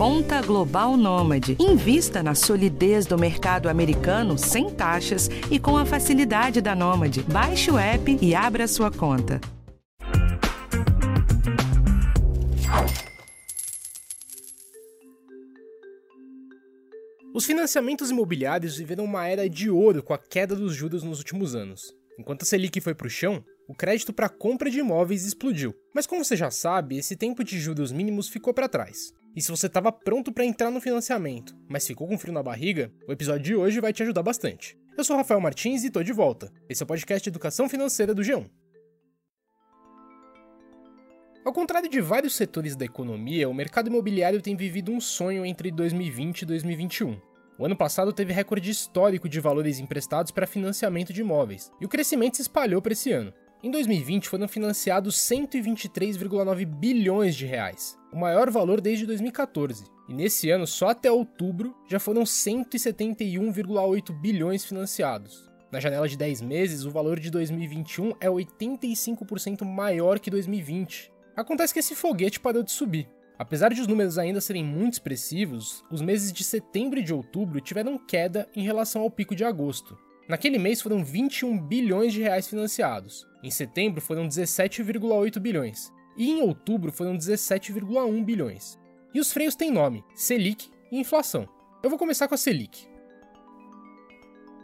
Conta Global Nômade. Invista na solidez do mercado americano sem taxas e com a facilidade da Nômade. Baixe o app e abra sua conta. Os financiamentos imobiliários viveram uma era de ouro com a queda dos juros nos últimos anos. Enquanto a Selic foi para o chão, o crédito para compra de imóveis explodiu. Mas como você já sabe, esse tempo de juros mínimos ficou para trás. E se você estava pronto para entrar no financiamento, mas ficou com frio na barriga, o episódio de hoje vai te ajudar bastante. Eu sou Rafael Martins e estou de volta. Esse é o podcast Educação Financeira do G1. Ao contrário de vários setores da economia, o mercado imobiliário tem vivido um sonho entre 2020 e 2021. O ano passado teve recorde histórico de valores emprestados para financiamento de imóveis, e o crescimento se espalhou para esse ano. Em 2020 foram financiados 123,9 bilhões de reais, o maior valor desde 2014. E nesse ano, só até outubro, já foram 171,8 bilhões financiados. Na janela de 10 meses, o valor de 2021 é 85% maior que 2020, Acontece que esse foguete parou de subir. Apesar de os números ainda serem muito expressivos, os meses de setembro e de outubro tiveram queda em relação ao pico de agosto. Naquele mês foram 21 bilhões de reais financiados. Em setembro foram 17,8 bilhões. E em outubro foram 17,1 bilhões. E os freios têm nome: Selic e inflação. Eu vou começar com a Selic.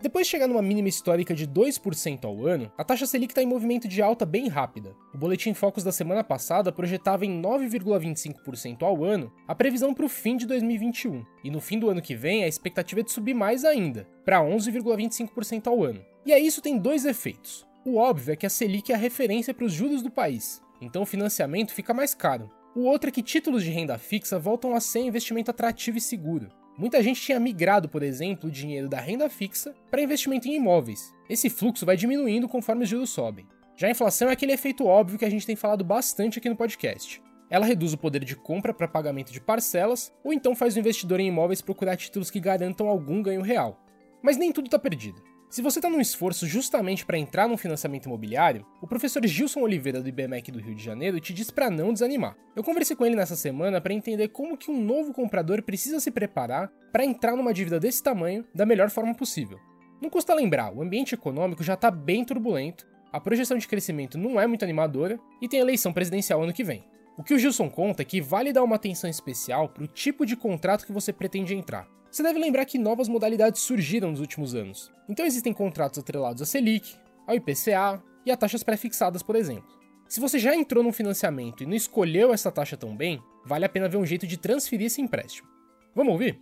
Depois de chegar numa mínima histórica de 2% ao ano, a taxa Selic está em movimento de alta bem rápida. O Boletim Focus da semana passada projetava em 9,25% ao ano a previsão para o fim de 2021, e no fim do ano que vem a expectativa é de subir mais ainda, para 11,25% ao ano. E aí isso tem dois efeitos. O óbvio é que a Selic é a referência para os juros do país, então o financiamento fica mais caro. O outro é que títulos de renda fixa voltam a ser investimento atrativo e seguro. Muita gente tinha migrado, por exemplo, o dinheiro da renda fixa para investimento em imóveis. Esse fluxo vai diminuindo conforme os juros sobem. Já a inflação é aquele efeito óbvio que a gente tem falado bastante aqui no podcast. Ela reduz o poder de compra para pagamento de parcelas, ou então faz o investidor em imóveis procurar títulos que garantam algum ganho real. Mas nem tudo está perdido. Se você está num esforço justamente para entrar num financiamento imobiliário, o professor Gilson Oliveira do IBMEC do Rio de Janeiro te diz para não desanimar. Eu conversei com ele nessa semana para entender como que um novo comprador precisa se preparar para entrar numa dívida desse tamanho da melhor forma possível. Não custa lembrar, o ambiente econômico já está bem turbulento, a projeção de crescimento não é muito animadora e tem eleição presidencial ano que vem. O que o Gilson conta é que vale dar uma atenção especial para o tipo de contrato que você pretende entrar. Você deve lembrar que novas modalidades surgiram nos últimos anos. Então existem contratos atrelados à Selic, ao IPCA e a taxas pré-fixadas, por exemplo. Se você já entrou num financiamento e não escolheu essa taxa tão bem, vale a pena ver um jeito de transferir esse empréstimo. Vamos ouvir?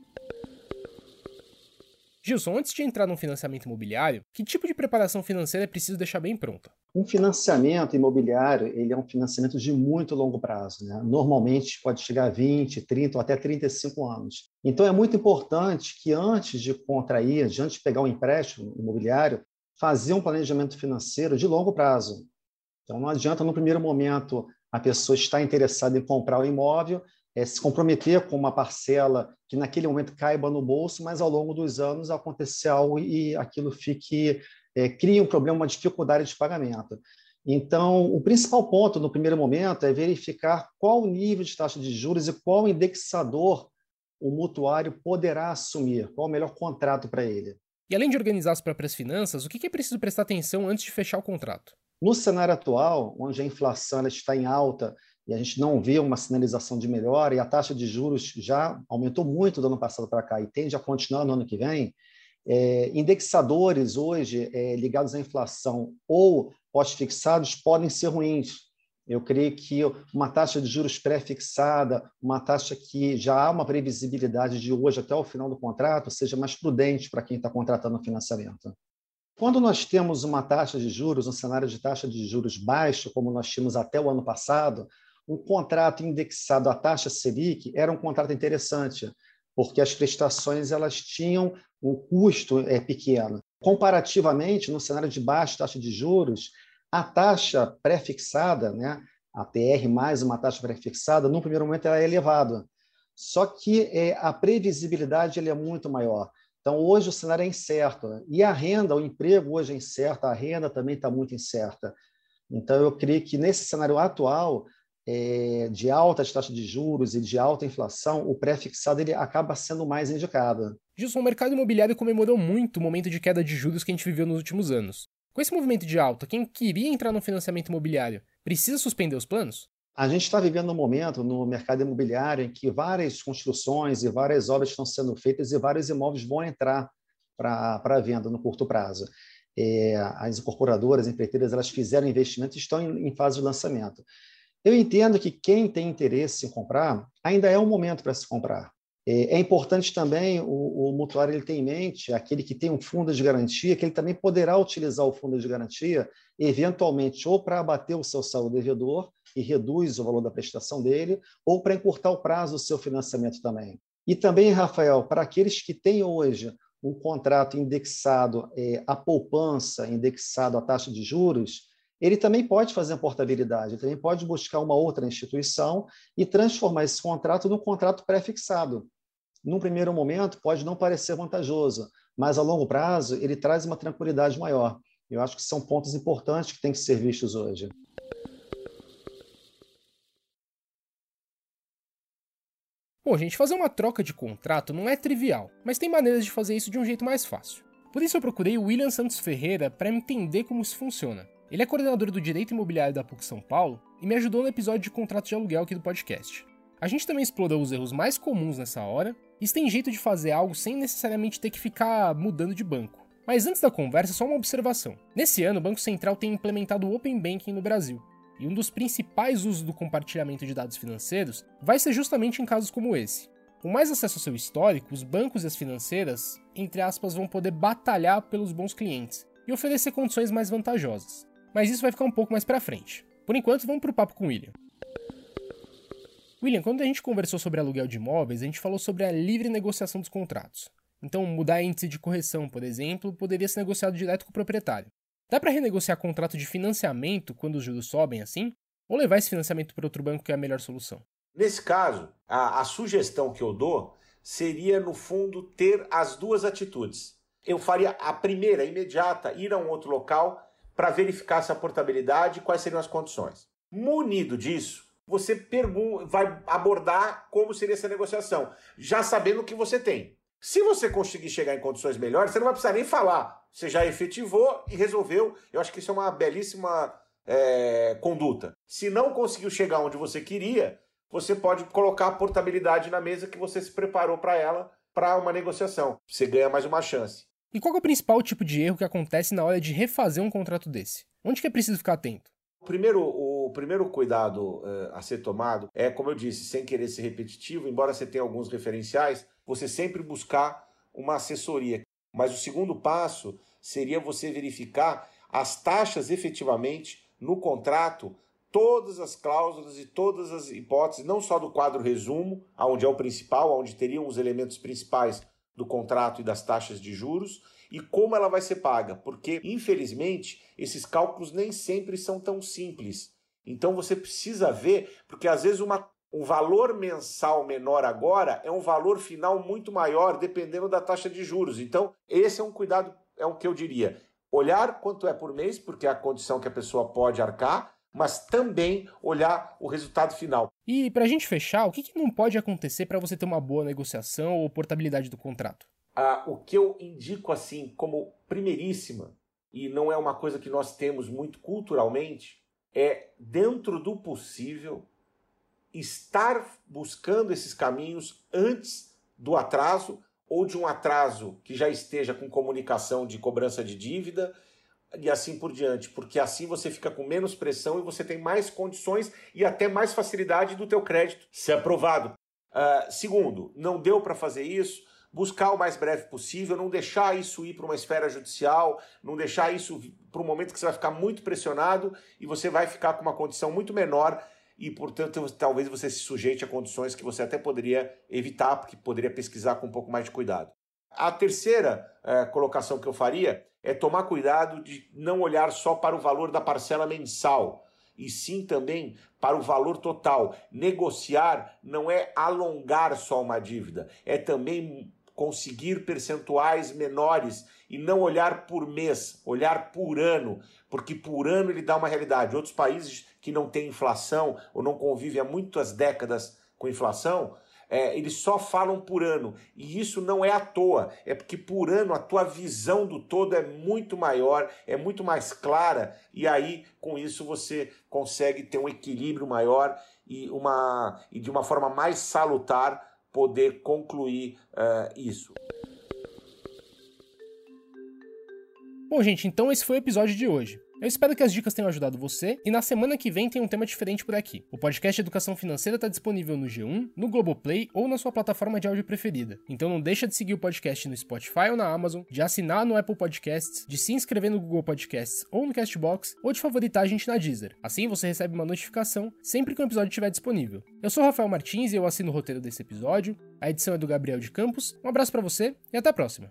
Gilson, antes de entrar num financiamento imobiliário, que tipo de preparação financeira é preciso deixar bem pronta? Um financiamento imobiliário ele é um financiamento de muito longo prazo. Né? Normalmente pode chegar a 20, 30 ou até 35 anos. Então é muito importante que antes de contrair, antes de pegar um empréstimo imobiliário, fazer um planejamento financeiro de longo prazo. Então não adianta no primeiro momento a pessoa estar interessada em comprar o imóvel é, se comprometer com uma parcela que naquele momento caiba no bolso, mas ao longo dos anos acontecer algo e aquilo fique é, cria um problema, uma dificuldade de pagamento. Então, o principal ponto no primeiro momento é verificar qual o nível de taxa de juros e qual indexador o mutuário poderá assumir, qual o melhor contrato para ele. E além de organizar as próprias finanças, o que é preciso prestar atenção antes de fechar o contrato? No cenário atual, onde a inflação está em alta e a gente não vê uma sinalização de melhora, e a taxa de juros já aumentou muito do ano passado para cá e tende a continuar no ano que vem, é, indexadores hoje é, ligados à inflação ou pós-fixados podem ser ruins. Eu creio que uma taxa de juros pré-fixada, uma taxa que já há uma previsibilidade de hoje até o final do contrato, seja mais prudente para quem está contratando o financiamento. Quando nós temos uma taxa de juros, um cenário de taxa de juros baixo, como nós tínhamos até o ano passado, um contrato indexado à taxa Selic era um contrato interessante, porque as prestações elas tinham um custo é, pequeno. Comparativamente, no cenário de baixa taxa de juros, a taxa pré-fixada, né, a TR mais uma taxa pré-fixada, no primeiro momento ela é elevada. Só que é, a previsibilidade ele é muito maior. Então, hoje o cenário é incerto. E a renda, o emprego hoje é incerto, a renda também está muito incerta. Então, eu creio que nesse cenário atual, é, de altas taxas de juros e de alta inflação, o pré-fixado ele acaba sendo mais indicado. Gilson, o mercado imobiliário comemorou muito o momento de queda de juros que a gente viveu nos últimos anos. Com esse movimento de alta, quem queria entrar no financiamento imobiliário precisa suspender os planos? A gente está vivendo um momento no mercado imobiliário em que várias construções e várias obras estão sendo feitas e vários imóveis vão entrar para venda no curto prazo. É, as incorporadoras, as empreiteiras, elas fizeram investimento e estão em, em fase de lançamento. Eu entendo que quem tem interesse em comprar, ainda é um momento para se comprar. É, é importante também o, o mutuário ele ter em mente, aquele que tem um fundo de garantia, que ele também poderá utilizar o fundo de garantia, eventualmente, ou para abater o seu saldo devedor e reduz o valor da prestação dele, ou para encurtar o prazo do seu financiamento também. E também, Rafael, para aqueles que têm hoje um contrato indexado é, à poupança, indexado à taxa de juros, ele também pode fazer a portabilidade, ele também pode buscar uma outra instituição e transformar esse contrato num contrato pré-fixado. Num primeiro momento, pode não parecer vantajoso, mas a longo prazo ele traz uma tranquilidade maior. Eu acho que são pontos importantes que têm que ser vistos hoje. Bom, gente, fazer uma troca de contrato não é trivial, mas tem maneiras de fazer isso de um jeito mais fácil. Por isso eu procurei o William Santos Ferreira para entender como isso funciona. Ele é coordenador do Direito Imobiliário da PUC São Paulo e me ajudou no episódio de contrato de aluguel aqui do podcast. A gente também explorou os erros mais comuns nessa hora e se tem jeito de fazer algo sem necessariamente ter que ficar mudando de banco. Mas antes da conversa, só uma observação. Nesse ano, o Banco Central tem implementado o Open Banking no Brasil, e um dos principais usos do compartilhamento de dados financeiros vai ser justamente em casos como esse. Com mais acesso ao seu histórico, os bancos e as financeiras, entre aspas, vão poder batalhar pelos bons clientes e oferecer condições mais vantajosas mas isso vai ficar um pouco mais para frente. Por enquanto, vamos para o papo com o William. William, quando a gente conversou sobre aluguel de imóveis, a gente falou sobre a livre negociação dos contratos. Então, mudar índice de correção, por exemplo, poderia ser negociado direto com o proprietário. Dá para renegociar contrato de financiamento quando os juros sobem assim? Ou levar esse financiamento para outro banco que é a melhor solução? Nesse caso, a, a sugestão que eu dou seria, no fundo, ter as duas atitudes. Eu faria a primeira, imediata, ir a um outro local para verificar essa portabilidade e quais seriam as condições. Munido disso, você vai abordar como seria essa negociação, já sabendo o que você tem. Se você conseguir chegar em condições melhores, você não vai precisar nem falar. Você já efetivou e resolveu. Eu acho que isso é uma belíssima é, conduta. Se não conseguiu chegar onde você queria, você pode colocar a portabilidade na mesa que você se preparou para ela para uma negociação. Você ganha mais uma chance. E qual é o principal tipo de erro que acontece na hora de refazer um contrato desse? Onde que é preciso ficar atento? Primeiro, o primeiro cuidado uh, a ser tomado é, como eu disse, sem querer ser repetitivo, embora você tenha alguns referenciais, você sempre buscar uma assessoria. Mas o segundo passo seria você verificar as taxas efetivamente no contrato, todas as cláusulas e todas as hipóteses, não só do quadro resumo, onde é o principal, onde teriam os elementos principais do contrato e das taxas de juros e como ela vai ser paga, porque infelizmente esses cálculos nem sempre são tão simples. Então você precisa ver, porque às vezes uma, um valor mensal menor agora é um valor final muito maior dependendo da taxa de juros. Então esse é um cuidado, é o que eu diria. Olhar quanto é por mês, porque é a condição que a pessoa pode arcar, mas também olhar o resultado final. E para a gente fechar, o que, que não pode acontecer para você ter uma boa negociação ou portabilidade do contrato? Ah, o que eu indico assim como primeiríssima, e não é uma coisa que nós temos muito culturalmente, é dentro do possível estar buscando esses caminhos antes do atraso ou de um atraso que já esteja com comunicação de cobrança de dívida e assim por diante, porque assim você fica com menos pressão e você tem mais condições e até mais facilidade do teu crédito ser aprovado. Uh, segundo, não deu para fazer isso, buscar o mais breve possível, não deixar isso ir para uma esfera judicial, não deixar isso para um momento que você vai ficar muito pressionado e você vai ficar com uma condição muito menor e, portanto, talvez você se sujeite a condições que você até poderia evitar, porque poderia pesquisar com um pouco mais de cuidado. A terceira uh, colocação que eu faria é tomar cuidado de não olhar só para o valor da parcela mensal, e sim também para o valor total. Negociar não é alongar só uma dívida, é também conseguir percentuais menores e não olhar por mês, olhar por ano, porque por ano ele dá uma realidade. Outros países que não têm inflação ou não convivem há muitas décadas com inflação, é, eles só falam por ano. E isso não é à toa, é porque por ano a tua visão do todo é muito maior, é muito mais clara, e aí com isso você consegue ter um equilíbrio maior e, uma, e de uma forma mais salutar poder concluir uh, isso. Bom, gente, então esse foi o episódio de hoje. Eu espero que as dicas tenham ajudado você e na semana que vem tem um tema diferente por aqui. O podcast Educação Financeira está disponível no G1, no Globoplay ou na sua plataforma de áudio preferida. Então não deixa de seguir o podcast no Spotify ou na Amazon, de assinar no Apple Podcasts, de se inscrever no Google Podcasts ou no Castbox ou de favoritar a gente na Deezer. Assim você recebe uma notificação sempre que um episódio estiver disponível. Eu sou Rafael Martins e eu assino o roteiro desse episódio. A edição é do Gabriel de Campos. Um abraço para você e até a próxima.